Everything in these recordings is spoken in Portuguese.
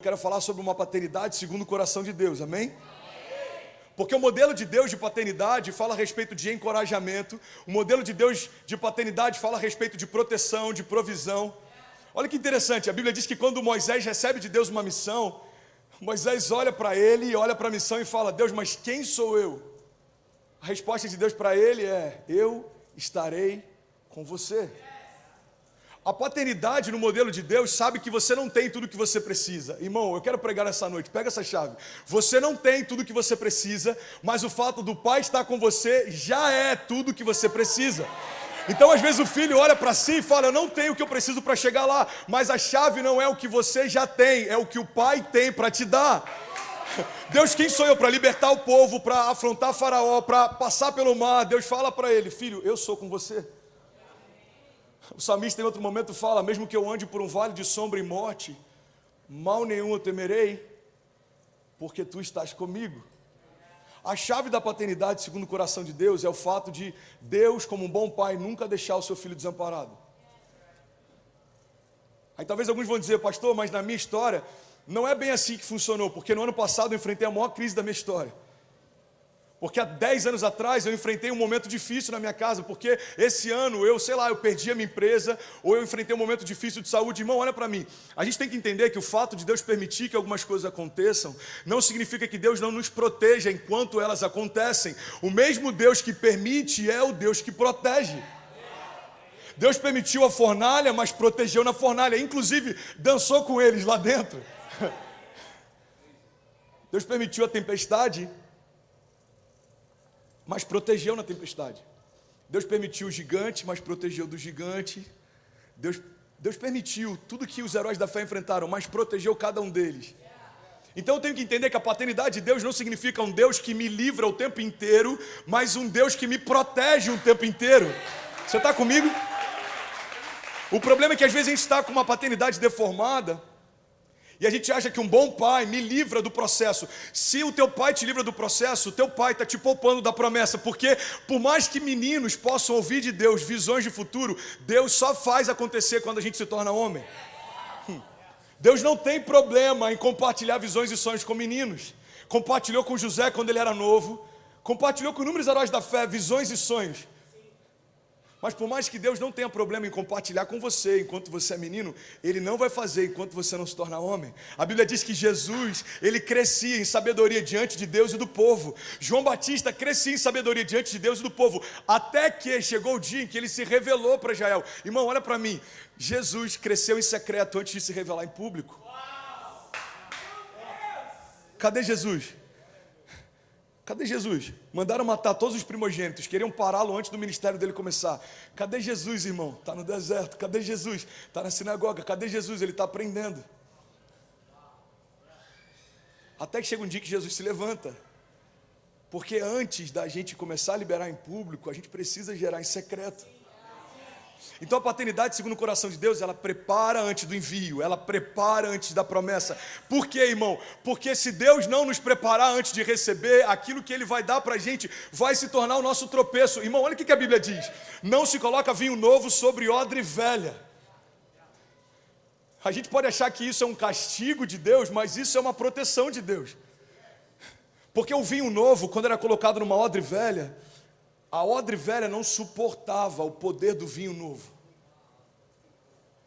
quero falar sobre uma paternidade segundo o coração de Deus, amém? Porque o modelo de Deus de paternidade fala a respeito de encorajamento, o modelo de Deus de paternidade fala a respeito de proteção, de provisão. Olha que interessante, a Bíblia diz que quando Moisés recebe de Deus uma missão, Moisés olha para ele e olha para a missão e fala: Deus, mas quem sou eu? A resposta de Deus para ele é: Eu estarei com você. A paternidade no modelo de Deus sabe que você não tem tudo o que você precisa. Irmão, eu quero pregar essa noite, pega essa chave. Você não tem tudo o que você precisa, mas o fato do pai estar com você já é tudo o que você precisa. Então, às vezes, o filho olha para si e fala: Eu não tenho o que eu preciso para chegar lá, mas a chave não é o que você já tem, é o que o pai tem para te dar. Deus, quem sou eu para libertar o povo, para afrontar Faraó, para passar pelo mar? Deus fala para ele: Filho, eu sou com você. O salmista em outro momento fala: Mesmo que eu ande por um vale de sombra e morte, mal nenhum eu temerei, porque tu estás comigo. A chave da paternidade, segundo o coração de Deus, é o fato de Deus, como um bom pai, nunca deixar o seu filho desamparado. Aí talvez alguns vão dizer, pastor, mas na minha história não é bem assim que funcionou, porque no ano passado eu enfrentei a maior crise da minha história. Porque há 10 anos atrás eu enfrentei um momento difícil na minha casa, porque esse ano eu, sei lá, eu perdi a minha empresa, ou eu enfrentei um momento difícil de saúde. Irmão, olha para mim. A gente tem que entender que o fato de Deus permitir que algumas coisas aconteçam, não significa que Deus não nos proteja enquanto elas acontecem. O mesmo Deus que permite é o Deus que protege. Deus permitiu a fornalha, mas protegeu na fornalha, inclusive dançou com eles lá dentro. Deus permitiu a tempestade, mas protegeu na tempestade. Deus permitiu o gigante, mas protegeu do gigante. Deus, Deus permitiu tudo que os heróis da fé enfrentaram, mas protegeu cada um deles. Então eu tenho que entender que a paternidade de Deus não significa um Deus que me livra o tempo inteiro, mas um Deus que me protege o tempo inteiro. Você está comigo? O problema é que às vezes a gente está com uma paternidade deformada e a gente acha que um bom pai me livra do processo. Se o teu pai te livra do processo, o teu pai está te poupando da promessa, porque por mais que meninos possam ouvir de Deus visões de futuro, Deus só faz acontecer quando a gente se torna homem. Hum. Deus não tem problema em compartilhar visões e sonhos com meninos. Compartilhou com José quando ele era novo, compartilhou com inúmeros heróis da fé visões e sonhos. Mas por mais que Deus não tenha problema em compartilhar com você enquanto você é menino, Ele não vai fazer enquanto você não se torna homem. A Bíblia diz que Jesus, ele crescia em sabedoria diante de Deus e do povo. João Batista crescia em sabedoria diante de Deus e do povo, até que chegou o dia em que ele se revelou para Israel. Irmão, olha para mim. Jesus cresceu em secreto antes de se revelar em público. Cadê Jesus? Cadê Jesus? Mandaram matar todos os primogênitos, queriam pará-lo antes do ministério dele começar. Cadê Jesus, irmão? Está no deserto. Cadê Jesus? Está na sinagoga. Cadê Jesus? Ele está aprendendo. Até que chega um dia que Jesus se levanta. Porque antes da gente começar a liberar em público, a gente precisa gerar em secreto. Então a paternidade, segundo o coração de Deus, ela prepara antes do envio, ela prepara antes da promessa. Por quê, irmão? Porque se Deus não nos preparar antes de receber, aquilo que Ele vai dar para a gente vai se tornar o nosso tropeço. Irmão, olha o que a Bíblia diz: não se coloca vinho novo sobre odre velha. A gente pode achar que isso é um castigo de Deus, mas isso é uma proteção de Deus. Porque o vinho novo, quando era colocado numa odre velha, a odre velha não suportava o poder do vinho novo.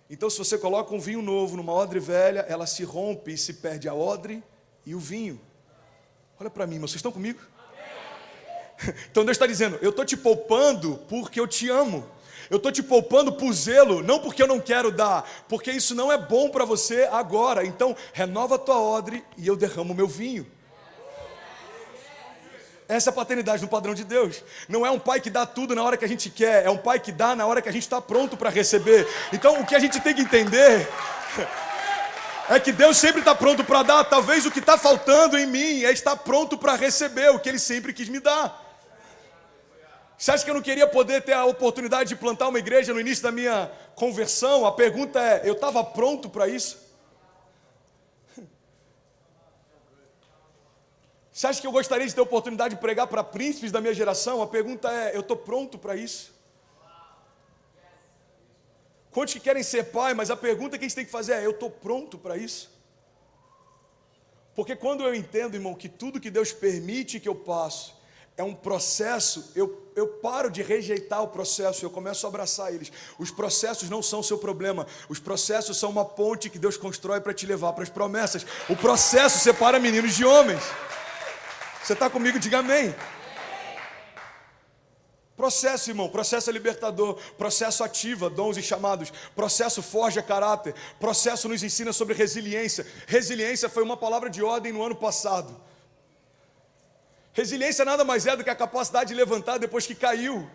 Então, se você coloca um vinho novo numa odre velha, ela se rompe e se perde a odre e o vinho. Olha para mim, vocês estão comigo? Então Deus está dizendo: Eu estou te poupando porque eu te amo. Eu estou te poupando por zelo, não porque eu não quero dar, porque isso não é bom para você agora. Então, renova a tua odre e eu derramo o meu vinho. Essa é a paternidade no padrão de Deus. Não é um pai que dá tudo na hora que a gente quer, é um pai que dá na hora que a gente está pronto para receber. Então, o que a gente tem que entender é que Deus sempre está pronto para dar. Talvez o que está faltando em mim é estar pronto para receber o que Ele sempre quis me dar. Você acha que eu não queria poder ter a oportunidade de plantar uma igreja no início da minha conversão? A pergunta é: eu estava pronto para isso? Você acha que eu gostaria de ter a oportunidade de pregar para príncipes da minha geração? A pergunta é: eu estou pronto para isso? Quantos que querem ser pai, mas a pergunta que a gente tem que fazer é: eu estou pronto para isso? Porque quando eu entendo, irmão, que tudo que Deus permite que eu passo é um processo, eu, eu paro de rejeitar o processo, eu começo a abraçar eles. Os processos não são o seu problema, os processos são uma ponte que Deus constrói para te levar para as promessas. O processo separa meninos de homens. Você está comigo? Diga amém. Processo, irmão, processo é libertador, processo ativa dons e chamados, processo forja caráter, processo nos ensina sobre resiliência. Resiliência foi uma palavra de ordem no ano passado. Resiliência nada mais é do que a capacidade de levantar depois que caiu.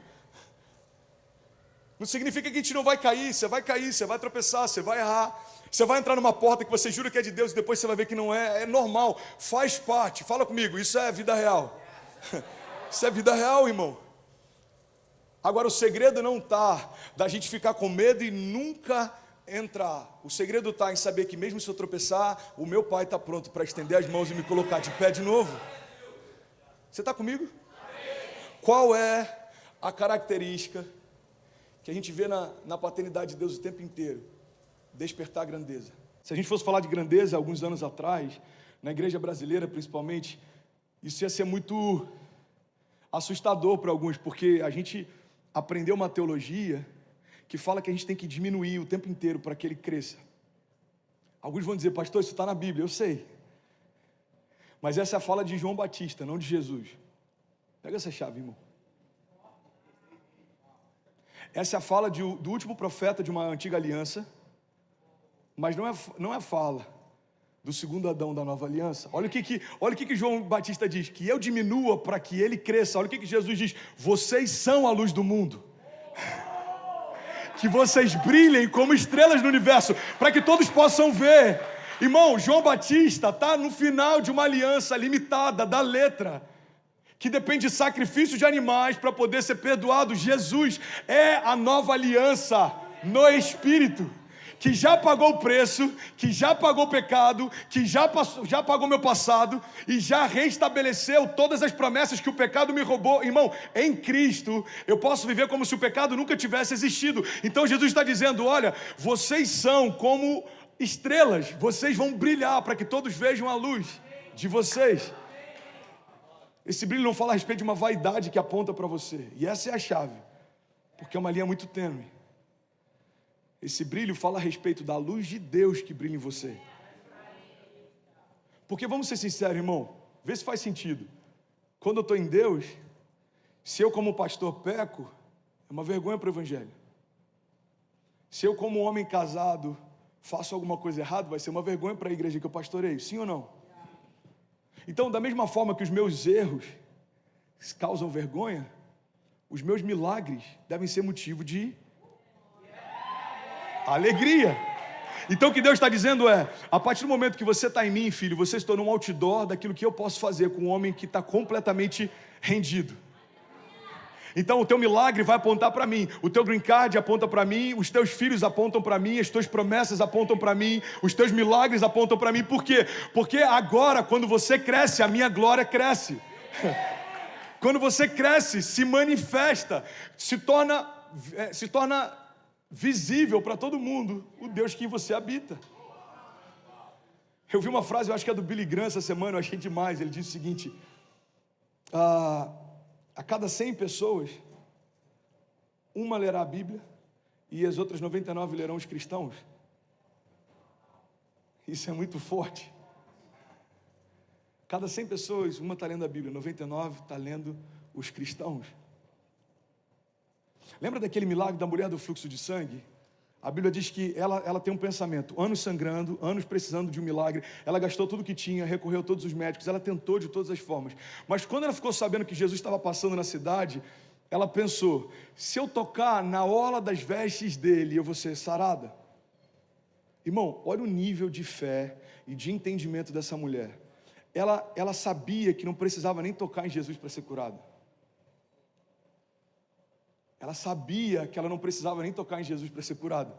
Não significa que a gente não vai cair, você vai cair, você vai tropeçar, você vai errar. Você vai entrar numa porta que você jura que é de Deus e depois você vai ver que não é. É normal, faz parte. Fala comigo, isso é vida real. Isso é vida real, irmão. Agora, o segredo não está da gente ficar com medo e nunca entrar. O segredo está em saber que, mesmo se eu tropeçar, o meu pai está pronto para estender as mãos e me colocar de pé de novo. Você está comigo? Qual é a característica que a gente vê na, na paternidade de Deus o tempo inteiro? Despertar a grandeza. Se a gente fosse falar de grandeza alguns anos atrás, na igreja brasileira principalmente, isso ia ser muito assustador para alguns, porque a gente aprendeu uma teologia que fala que a gente tem que diminuir o tempo inteiro para que ele cresça. Alguns vão dizer, pastor, isso está na Bíblia, eu sei. Mas essa é a fala de João Batista, não de Jesus. Pega essa chave, irmão. Essa é a fala de, do último profeta de uma antiga aliança, mas não é, não é fala do segundo Adão da nova aliança. Olha o que, que, olha o que, que João Batista diz: que eu diminua para que ele cresça. Olha o que, que Jesus diz: vocês são a luz do mundo. Que vocês brilhem como estrelas no universo, para que todos possam ver. Irmão, João Batista está no final de uma aliança limitada da letra, que depende de sacrifício de animais para poder ser perdoado. Jesus é a nova aliança no Espírito que já pagou o preço, que já pagou o pecado, que já, passou, já pagou meu passado e já restabeleceu todas as promessas que o pecado me roubou. Irmão, em Cristo eu posso viver como se o pecado nunca tivesse existido. Então Jesus está dizendo: olha, vocês são como estrelas, vocês vão brilhar para que todos vejam a luz de vocês. Esse brilho não fala a respeito de uma vaidade que aponta para você, e essa é a chave, porque é uma linha muito tênue. Esse brilho fala a respeito da luz de Deus que brilha em você. Porque vamos ser sinceros, irmão, vê se faz sentido. Quando eu estou em Deus, se eu, como pastor, peco, é uma vergonha para o Evangelho. Se eu, como homem casado, faço alguma coisa errada, vai ser uma vergonha para a igreja que eu pastoreio, sim ou não? Então, da mesma forma que os meus erros causam vergonha, os meus milagres devem ser motivo de alegria. Então o que Deus está dizendo é: a partir do momento que você está em mim, filho, você se tornou um outdoor daquilo que eu posso fazer com um homem que está completamente rendido. Então o teu milagre vai apontar para mim, o teu green card aponta para mim, os teus filhos apontam para mim, as tuas promessas apontam para mim, os teus milagres apontam para mim. Por quê? Porque agora, quando você cresce, a minha glória cresce. Quando você cresce, se manifesta, se torna, é, se torna visível para todo mundo o Deus que você habita. Eu vi uma frase, eu acho que é do Billy Graham essa semana, eu achei demais. Ele disse o seguinte: ah, a cada 100 pessoas, uma lerá a Bíblia e as outras 99 lerão os cristãos. Isso é muito forte. Cada 100 pessoas, uma está lendo a Bíblia, 99 está lendo os cristãos. Lembra daquele milagre da mulher do fluxo de sangue? A Bíblia diz que ela, ela tem um pensamento, anos sangrando, anos precisando de um milagre. Ela gastou tudo que tinha, recorreu a todos os médicos, ela tentou de todas as formas. Mas quando ela ficou sabendo que Jesus estava passando na cidade, ela pensou: se eu tocar na orla das vestes dele, eu vou ser sarada. Irmão, olha o nível de fé e de entendimento dessa mulher. Ela, ela sabia que não precisava nem tocar em Jesus para ser curada. Ela sabia que ela não precisava nem tocar em Jesus para ser curada.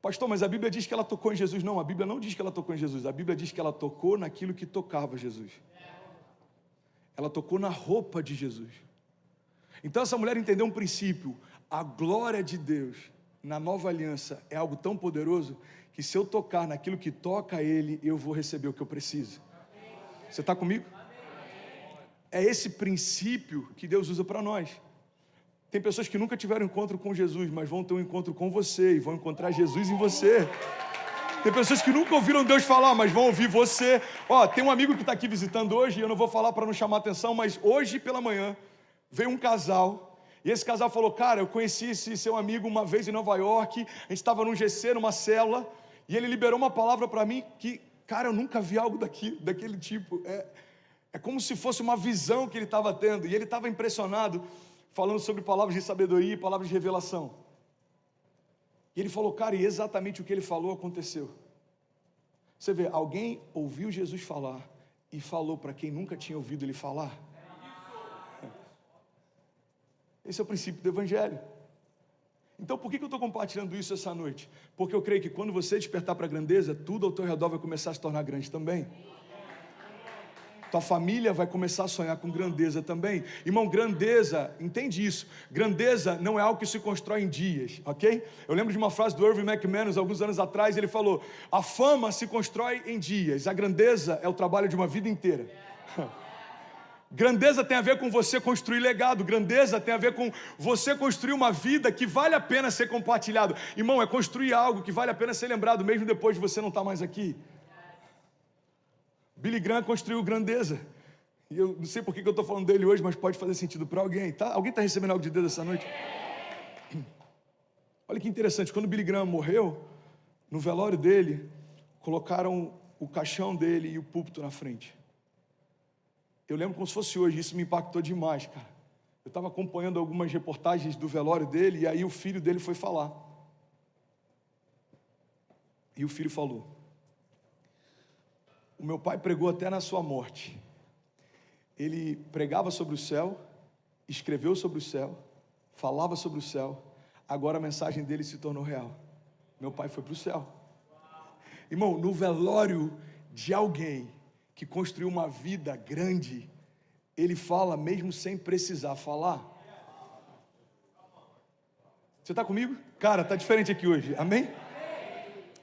Pastor, mas a Bíblia diz que ela tocou em Jesus. Não, a Bíblia não diz que ela tocou em Jesus. A Bíblia diz que ela tocou naquilo que tocava Jesus. Ela tocou na roupa de Jesus. Então essa mulher entendeu um princípio. A glória de Deus na nova aliança é algo tão poderoso que se eu tocar naquilo que toca ele, eu vou receber o que eu preciso. Você está comigo? É esse princípio que Deus usa para nós. Tem pessoas que nunca tiveram encontro com Jesus, mas vão ter um encontro com você e vão encontrar Jesus em você. Tem pessoas que nunca ouviram Deus falar, mas vão ouvir você. Ó, tem um amigo que está aqui visitando hoje, e eu não vou falar para não chamar atenção, mas hoje pela manhã veio um casal, e esse casal falou: Cara, eu conheci esse seu amigo uma vez em Nova York, a gente estava num GC, numa célula, e ele liberou uma palavra para mim que, cara, eu nunca vi algo daqui, daquele tipo. É, é como se fosse uma visão que ele estava tendo, e ele estava impressionado falando sobre palavras de sabedoria e palavras de revelação. E ele falou, cara, e exatamente o que ele falou aconteceu. Você vê, alguém ouviu Jesus falar e falou para quem nunca tinha ouvido ele falar. Esse é o princípio do Evangelho. Então, por que eu estou compartilhando isso essa noite? Porque eu creio que quando você despertar para a grandeza, tudo ao teu redor vai começar a se tornar grande também. Tua família vai começar a sonhar com grandeza também. Irmão, grandeza, entende isso. Grandeza não é algo que se constrói em dias, ok? Eu lembro de uma frase do Irving McManus, alguns anos atrás, ele falou: A fama se constrói em dias, a grandeza é o trabalho de uma vida inteira. Grandeza tem a ver com você construir legado, grandeza tem a ver com você construir uma vida que vale a pena ser compartilhado. Irmão, é construir algo que vale a pena ser lembrado mesmo depois de você não estar mais aqui. Billy Graham construiu grandeza. E eu não sei por que eu estou falando dele hoje, mas pode fazer sentido para alguém. Tá? Alguém está recebendo algo de Deus essa noite? Olha que interessante, quando Billy Graham morreu, no velório dele, colocaram o caixão dele e o púlpito na frente. Eu lembro como se fosse hoje, isso me impactou demais, cara. Eu estava acompanhando algumas reportagens do velório dele, e aí o filho dele foi falar. E o filho falou: o meu pai pregou até na sua morte. Ele pregava sobre o céu, escreveu sobre o céu, falava sobre o céu. Agora a mensagem dele se tornou real. Meu pai foi para o céu. Irmão, no velório de alguém que construiu uma vida grande, ele fala mesmo sem precisar falar. Você está comigo? Cara, tá diferente aqui hoje, amém?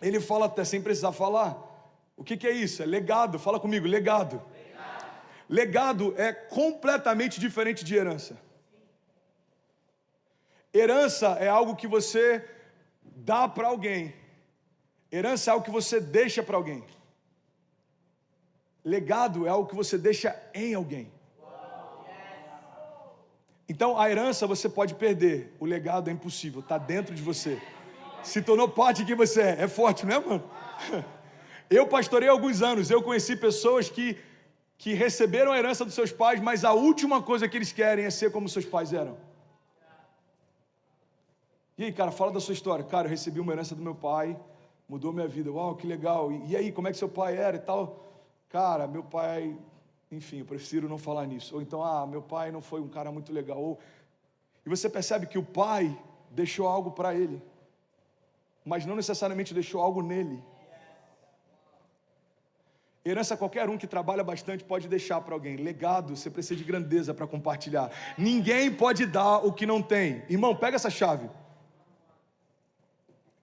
Ele fala até sem precisar falar. O que, que é isso? É legado. Fala comigo, legado. legado. Legado é completamente diferente de herança. Herança é algo que você dá para alguém. Herança é algo que você deixa para alguém. Legado é algo que você deixa em alguém. Então a herança você pode perder, o legado é impossível, está dentro de você. Se tornou parte de quem você é. É forte, não é, mano? Eu pastorei alguns anos, eu conheci pessoas que, que receberam a herança dos seus pais, mas a última coisa que eles querem é ser como seus pais eram. E aí, cara, fala da sua história. Cara, eu recebi uma herança do meu pai, mudou minha vida. Uau, que legal. E, e aí, como é que seu pai era e tal? Cara, meu pai, enfim, eu prefiro não falar nisso. Ou então, ah, meu pai não foi um cara muito legal. Ou... E você percebe que o pai deixou algo para ele, mas não necessariamente deixou algo nele. Herança qualquer um que trabalha bastante pode deixar para alguém. Legado, você precisa de grandeza para compartilhar. Ninguém pode dar o que não tem. Irmão, pega essa chave.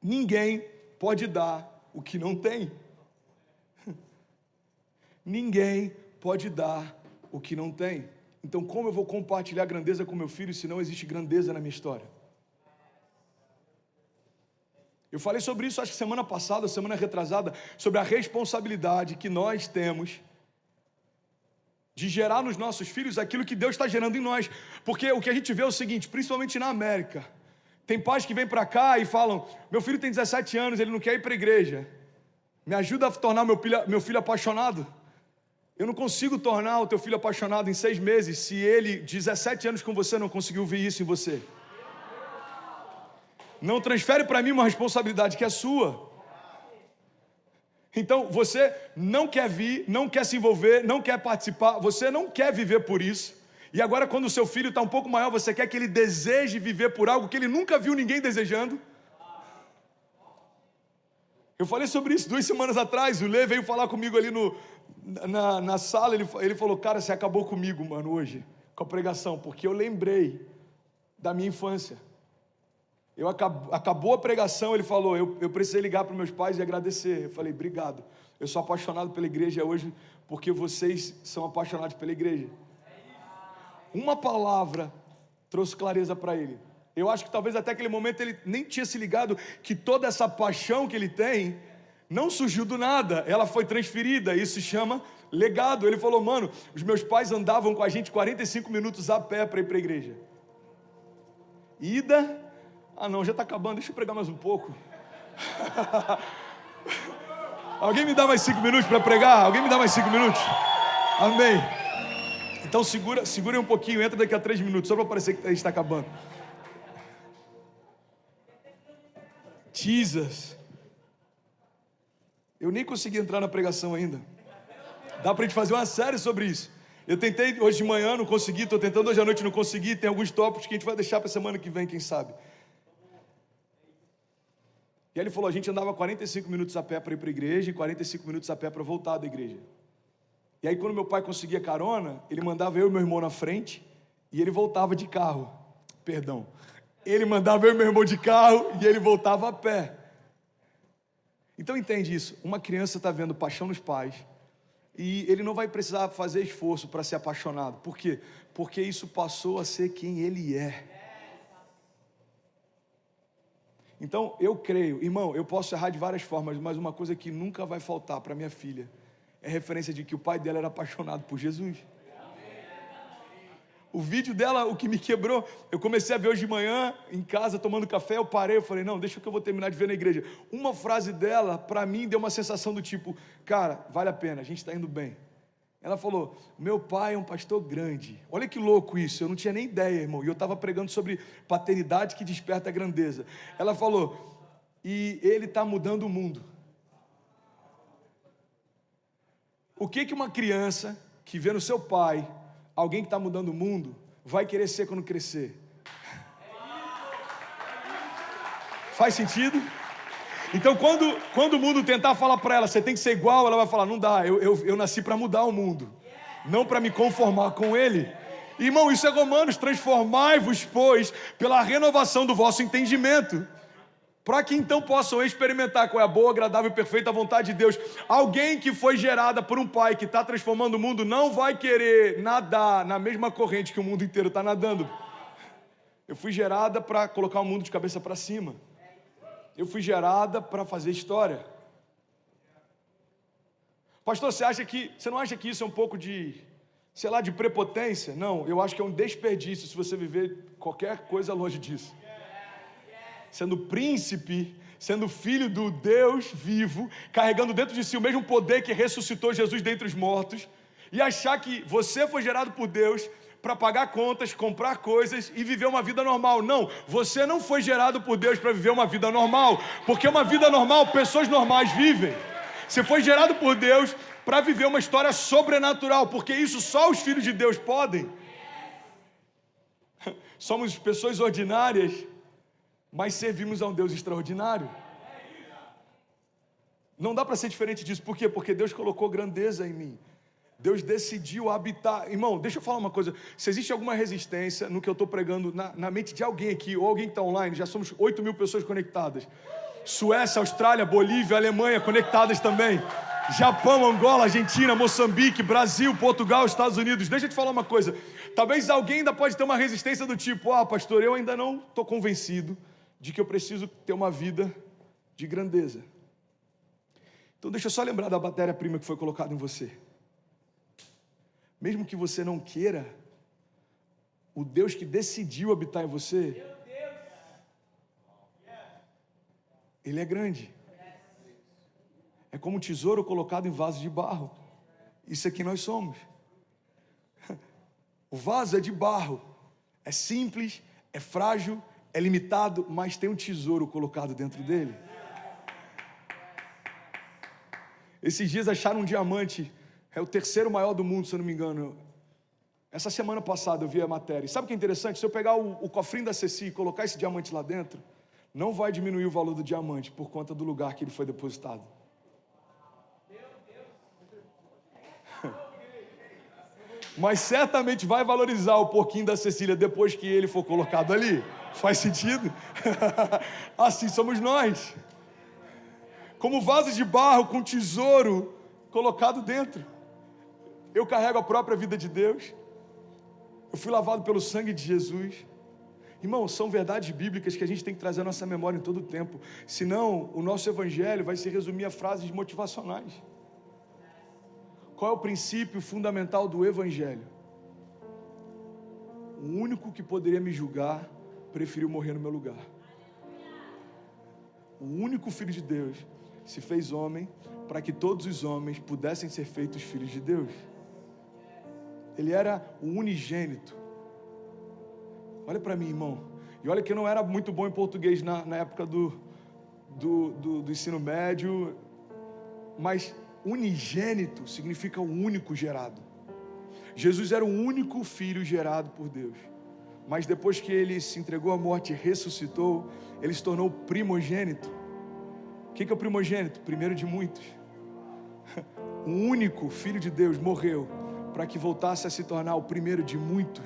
Ninguém pode dar o que não tem. Ninguém pode dar o que não tem. Então, como eu vou compartilhar grandeza com meu filho se não existe grandeza na minha história? Eu falei sobre isso, acho que semana passada, semana retrasada, sobre a responsabilidade que nós temos de gerar nos nossos filhos aquilo que Deus está gerando em nós. Porque o que a gente vê é o seguinte, principalmente na América, tem pais que vêm para cá e falam: meu filho tem 17 anos, ele não quer ir para a igreja. Me ajuda a tornar meu filho, meu filho apaixonado. Eu não consigo tornar o teu filho apaixonado em seis meses se ele, 17 anos com você, não conseguiu ver isso em você. Não transfere para mim uma responsabilidade que é sua. Então você não quer vir, não quer se envolver, não quer participar, você não quer viver por isso. E agora, quando o seu filho está um pouco maior, você quer que ele deseje viver por algo que ele nunca viu ninguém desejando. Eu falei sobre isso duas semanas atrás. O Lê veio falar comigo ali no, na, na sala. Ele, ele falou: Cara, você acabou comigo, mano, hoje, com a pregação, porque eu lembrei da minha infância. Eu acabou, acabou a pregação, ele falou: eu, eu precisei ligar para meus pais e agradecer. Eu falei: obrigado. Eu sou apaixonado pela igreja hoje porque vocês são apaixonados pela igreja. Uma palavra trouxe clareza para ele. Eu acho que talvez até aquele momento ele nem tinha se ligado que toda essa paixão que ele tem não surgiu do nada, ela foi transferida. Isso se chama legado. Ele falou: mano, os meus pais andavam com a gente 45 minutos a pé para ir para a igreja. Ida, ah não, já está acabando, deixa eu pregar mais um pouco. Alguém me dá mais cinco minutos para pregar? Alguém me dá mais cinco minutos? Amém. Então segura, segura um pouquinho, entra daqui a três minutos, só para parecer que está acabando. Jesus. Eu nem consegui entrar na pregação ainda. Dá para a gente fazer uma série sobre isso. Eu tentei hoje de manhã, não consegui, estou tentando hoje à noite, não consegui. Tem alguns tópicos que a gente vai deixar para semana que vem, quem sabe. E aí ele falou: a gente andava 45 minutos a pé para ir para a igreja e 45 minutos a pé para voltar da igreja. E aí, quando meu pai conseguia carona, ele mandava eu e meu irmão na frente e ele voltava de carro. Perdão. Ele mandava eu e meu irmão de carro e ele voltava a pé. Então entende isso. Uma criança está vendo paixão nos pais e ele não vai precisar fazer esforço para ser apaixonado. Por quê? Porque isso passou a ser quem ele é. Então, eu creio, irmão, eu posso errar de várias formas, mas uma coisa que nunca vai faltar para minha filha é referência de que o pai dela era apaixonado por Jesus. O vídeo dela, o que me quebrou, eu comecei a ver hoje de manhã, em casa, tomando café, eu parei, eu falei, não, deixa que eu vou terminar de ver na igreja. Uma frase dela, para mim, deu uma sensação do tipo, cara, vale a pena, a gente está indo bem. Ela falou: Meu pai é um pastor grande. Olha que louco isso, eu não tinha nem ideia, irmão. E eu estava pregando sobre paternidade que desperta a grandeza. Ela falou: E ele está mudando o mundo. O que, que uma criança que vê no seu pai alguém que está mudando o mundo vai querer ser quando crescer? Faz sentido? Então, quando, quando o mundo tentar falar para ela, você tem que ser igual, ela vai falar: não dá, eu, eu, eu nasci para mudar o mundo, não para me conformar com ele. Irmão, isso é Romanos: transformai-vos, pois, pela renovação do vosso entendimento, para que então possam experimentar qual é a boa, agradável e perfeita vontade de Deus. Alguém que foi gerada por um pai que está transformando o mundo não vai querer nadar na mesma corrente que o mundo inteiro está nadando. Eu fui gerada para colocar o mundo de cabeça para cima. Eu fui gerada para fazer história. Pastor, você acha que você não acha que isso é um pouco de, sei lá, de prepotência? Não, eu acho que é um desperdício se você viver qualquer coisa longe disso. Sendo príncipe, sendo filho do Deus vivo, carregando dentro de si o mesmo poder que ressuscitou Jesus dentre os mortos, e achar que você foi gerado por Deus para pagar contas, comprar coisas e viver uma vida normal. Não, você não foi gerado por Deus para viver uma vida normal, porque uma vida normal pessoas normais vivem. Você foi gerado por Deus para viver uma história sobrenatural, porque isso só os filhos de Deus podem. Somos pessoas ordinárias, mas servimos a um Deus extraordinário. Não dá para ser diferente disso, por quê? Porque Deus colocou grandeza em mim. Deus decidiu habitar. Irmão, deixa eu falar uma coisa. Se existe alguma resistência no que eu estou pregando na, na, mente de alguém aqui, ou alguém que está online, já somos 8 mil pessoas conectadas. Suécia, Austrália, Bolívia, Alemanha conectadas também. Japão, Angola, Argentina, Moçambique, Brasil, Portugal, Estados Unidos. Deixa eu te falar uma coisa. Talvez alguém ainda pode ter uma resistência do tipo: ah, pastor, eu ainda não estou convencido de que eu preciso ter uma vida de grandeza. Então deixa eu só lembrar da matéria-prima que foi colocada em você mesmo que você não queira, o Deus que decidiu habitar em você, Ele é grande. É como um tesouro colocado em vaso de barro. Isso é que nós somos. O vaso é de barro, é simples, é frágil, é limitado, mas tem um tesouro colocado dentro dele. Esses dias acharam um diamante é o terceiro maior do mundo, se eu não me engano. Essa semana passada eu vi a matéria. Sabe o que é interessante? Se eu pegar o, o cofrinho da Ceci e colocar esse diamante lá dentro, não vai diminuir o valor do diamante por conta do lugar que ele foi depositado. Mas certamente vai valorizar o porquinho da Cecília depois que ele for colocado ali. Faz sentido? assim somos nós. Como vasos de barro com tesouro colocado dentro. Eu carrego a própria vida de Deus. Eu fui lavado pelo sangue de Jesus. Irmão, são verdades bíblicas que a gente tem que trazer à nossa memória em todo o tempo. Senão, o nosso evangelho vai se resumir a frases motivacionais. Qual é o princípio fundamental do evangelho? O único que poderia me julgar preferiu morrer no meu lugar. O único filho de Deus se fez homem para que todos os homens pudessem ser feitos filhos de Deus. Ele era o unigênito. Olha para mim, irmão. E olha que eu não era muito bom em português na, na época do, do, do, do ensino médio, mas unigênito significa o único gerado. Jesus era o único filho gerado por Deus. Mas depois que ele se entregou à morte e ressuscitou, ele se tornou primogênito. O que é o primogênito? Primeiro de muitos. O único filho de Deus morreu para que voltasse a se tornar o primeiro de muitos.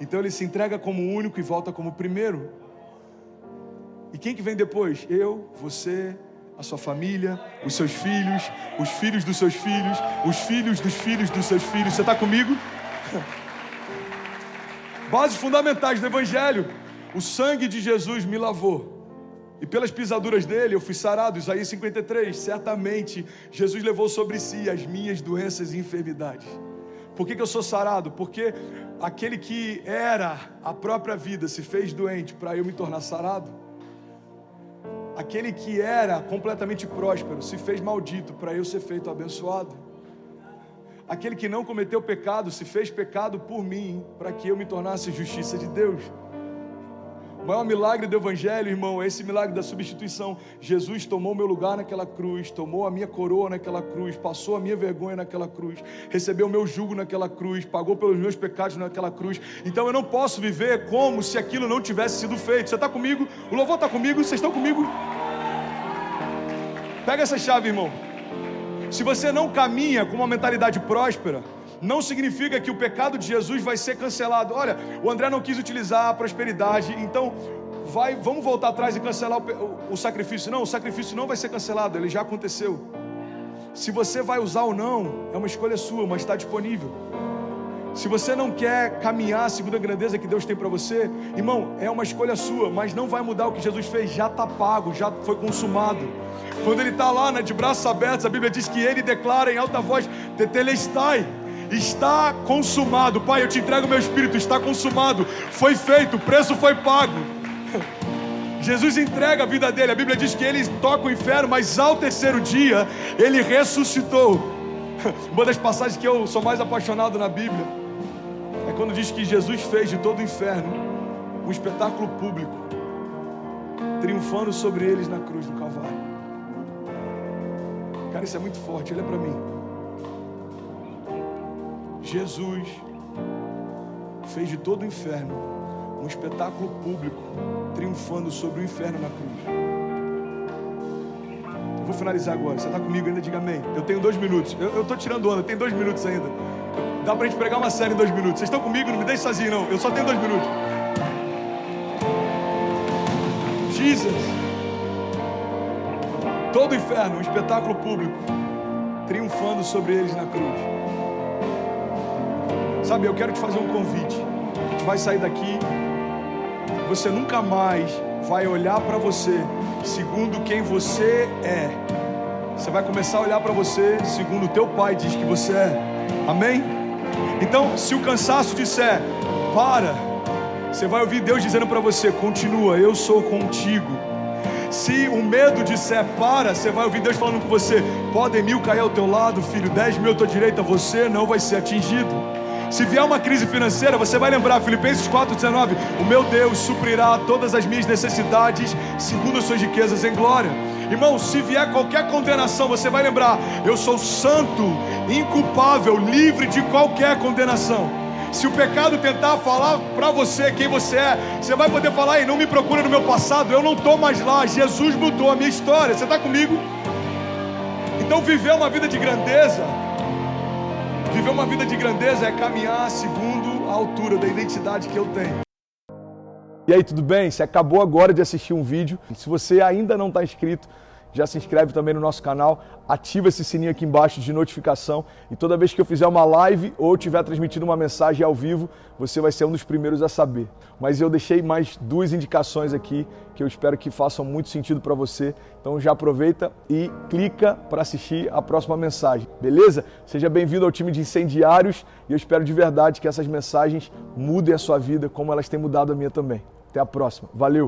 Então ele se entrega como único e volta como primeiro. E quem que vem depois? Eu, você, a sua família, os seus filhos, os filhos dos seus filhos, os filhos dos filhos dos seus filhos. Você está comigo? Bases fundamentais do Evangelho. O sangue de Jesus me lavou. E pelas pisaduras dele eu fui sarado. Isaías 53. Certamente Jesus levou sobre si as minhas doenças e enfermidades. Por que, que eu sou sarado? Porque aquele que era a própria vida se fez doente para eu me tornar sarado. Aquele que era completamente próspero se fez maldito para eu ser feito abençoado. Aquele que não cometeu pecado se fez pecado por mim para que eu me tornasse justiça de Deus. O maior milagre do Evangelho, irmão, é esse milagre da substituição. Jesus tomou meu lugar naquela cruz, tomou a minha coroa naquela cruz, passou a minha vergonha naquela cruz, recebeu o meu jugo naquela cruz, pagou pelos meus pecados naquela cruz. Então eu não posso viver como se aquilo não tivesse sido feito. Você está comigo? O louvor está comigo? Vocês estão comigo? Pega essa chave, irmão. Se você não caminha com uma mentalidade próspera, não significa que o pecado de Jesus vai ser cancelado. Olha, o André não quis utilizar a prosperidade, então vai, vamos voltar atrás e cancelar o, o, o sacrifício. Não, o sacrifício não vai ser cancelado, ele já aconteceu. Se você vai usar ou não, é uma escolha sua, mas está disponível. Se você não quer caminhar segundo a grandeza que Deus tem para você, irmão, é uma escolha sua, mas não vai mudar o que Jesus fez, já está pago, já foi consumado. Quando ele está lá né, de braços abertos, a Bíblia diz que ele declara em alta voz: Tetelestai, está consumado. Pai, eu te entrego meu espírito, está consumado, foi feito, o preço foi pago. Jesus entrega a vida dele. A Bíblia diz que ele toca o inferno, mas ao terceiro dia ele ressuscitou. Uma das passagens que eu sou mais apaixonado na Bíblia é quando diz que Jesus fez de todo o inferno um espetáculo público, triunfando sobre eles na cruz do Calvário. Cara, isso é muito forte, olha para mim. Jesus fez de todo o inferno um espetáculo público, triunfando sobre o inferno na cruz. Eu vou finalizar agora. Você está comigo ainda? Diga amém. Eu tenho dois minutos. Eu estou tirando onda, tem dois minutos ainda. Dá para a gente pregar uma série em dois minutos. Vocês estão comigo? Não me deixe sozinho, não. Eu só tenho dois minutos. Jesus. Todo o inferno, um espetáculo público, triunfando sobre eles na cruz. Sabe, eu quero te fazer um convite. A gente vai sair daqui. Você nunca mais vai olhar para você segundo quem você é. Você vai começar a olhar para você segundo o teu pai diz que você é. Amém? Então, se o cansaço disser, para, você vai ouvir Deus dizendo para você: continua, eu sou contigo. Se o medo disser para, você vai ouvir Deus falando com você: podem mil cair ao teu lado, filho, dez mil à tua direita, você não vai ser atingido. Se vier uma crise financeira, você vai lembrar, Filipenses 4,19: O meu Deus suprirá todas as minhas necessidades, segundo as suas riquezas em glória. Irmão, se vier qualquer condenação, você vai lembrar: eu sou santo, inculpável, livre de qualquer condenação. Se o pecado tentar falar para você quem você é, você vai poder falar: e não me procura no meu passado, eu não estou mais lá. Jesus mudou a minha história. Você está comigo? Então, viver uma vida de grandeza, viver uma vida de grandeza é caminhar segundo a altura da identidade que eu tenho. E aí, tudo bem? Você acabou agora de assistir um vídeo. Se você ainda não está inscrito, já se inscreve também no nosso canal, ativa esse sininho aqui embaixo de notificação e toda vez que eu fizer uma live ou estiver transmitindo uma mensagem ao vivo, você vai ser um dos primeiros a saber. Mas eu deixei mais duas indicações aqui que eu espero que façam muito sentido para você. Então já aproveita e clica para assistir a próxima mensagem, beleza? Seja bem-vindo ao time de incendiários e eu espero de verdade que essas mensagens mudem a sua vida como elas têm mudado a minha também. Até a próxima. Valeu!